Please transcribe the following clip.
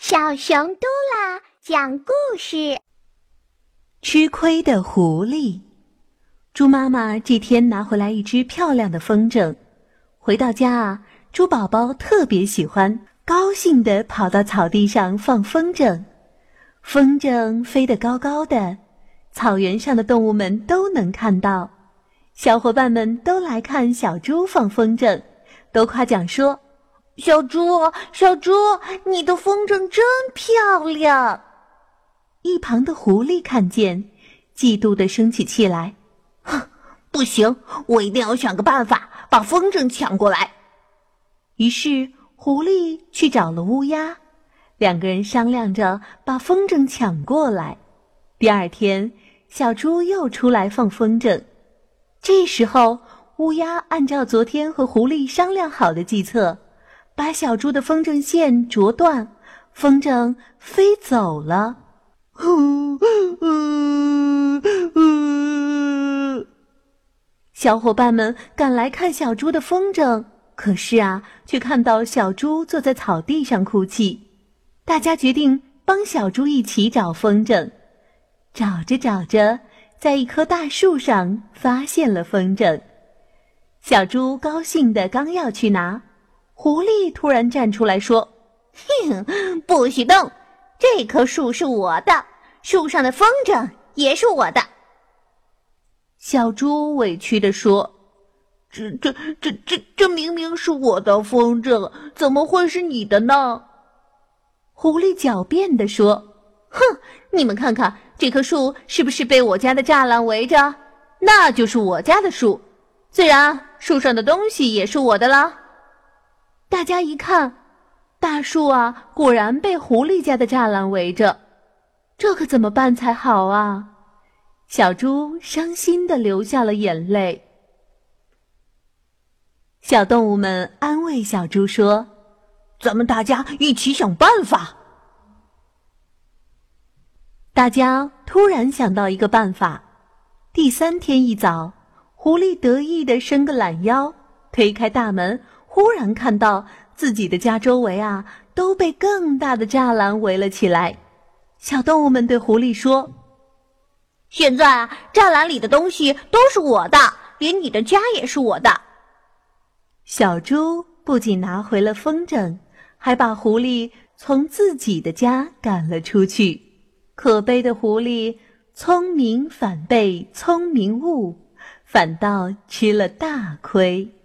小熊嘟啦讲故事：吃亏的狐狸。猪妈妈这天拿回来一只漂亮的风筝，回到家啊，猪宝宝特别喜欢，高兴地跑到草地上放风筝。风筝飞得高高的，草原上的动物们都能看到。小伙伴们都来看小猪放风筝，都夸奖说。小猪，小猪，你的风筝真漂亮！一旁的狐狸看见，嫉妒的生起气来。哼，不行，我一定要想个办法把风筝抢过来。于是，狐狸去找了乌鸦，两个人商量着把风筝抢过来。第二天，小猪又出来放风筝。这时候，乌鸦按照昨天和狐狸商量好的计策。把小猪的风筝线啄断，风筝飞走了。小伙伴们赶来看小猪的风筝，可是啊，却看到小猪坐在草地上哭泣。大家决定帮小猪一起找风筝。找着找着，在一棵大树上发现了风筝。小猪高兴的刚要去拿。狐狸突然站出来说：“哼，不许动！这棵树是我的，树上的风筝也是我的。”小猪委屈地说：“这、这、这、这、这明明是我的风筝，怎么会是你的呢？”狐狸狡辩地说：“哼，你们看看这棵树是不是被我家的栅栏围着？那就是我家的树，自然树上的东西也是我的了。”大家一看，大树啊，果然被狐狸家的栅栏围着，这可怎么办才好啊？小猪伤心的流下了眼泪。小动物们安慰小猪说：“咱们大家一起想办法。”大家突然想到一个办法。第三天一早，狐狸得意的伸个懒腰，推开大门。忽然看到自己的家周围啊都被更大的栅栏围了起来，小动物们对狐狸说：“现在啊，栅栏里的东西都是我的，连你的家也是我的。”小猪不仅拿回了风筝，还把狐狸从自己的家赶了出去。可悲的狐狸，聪明反被聪明误，反倒吃了大亏。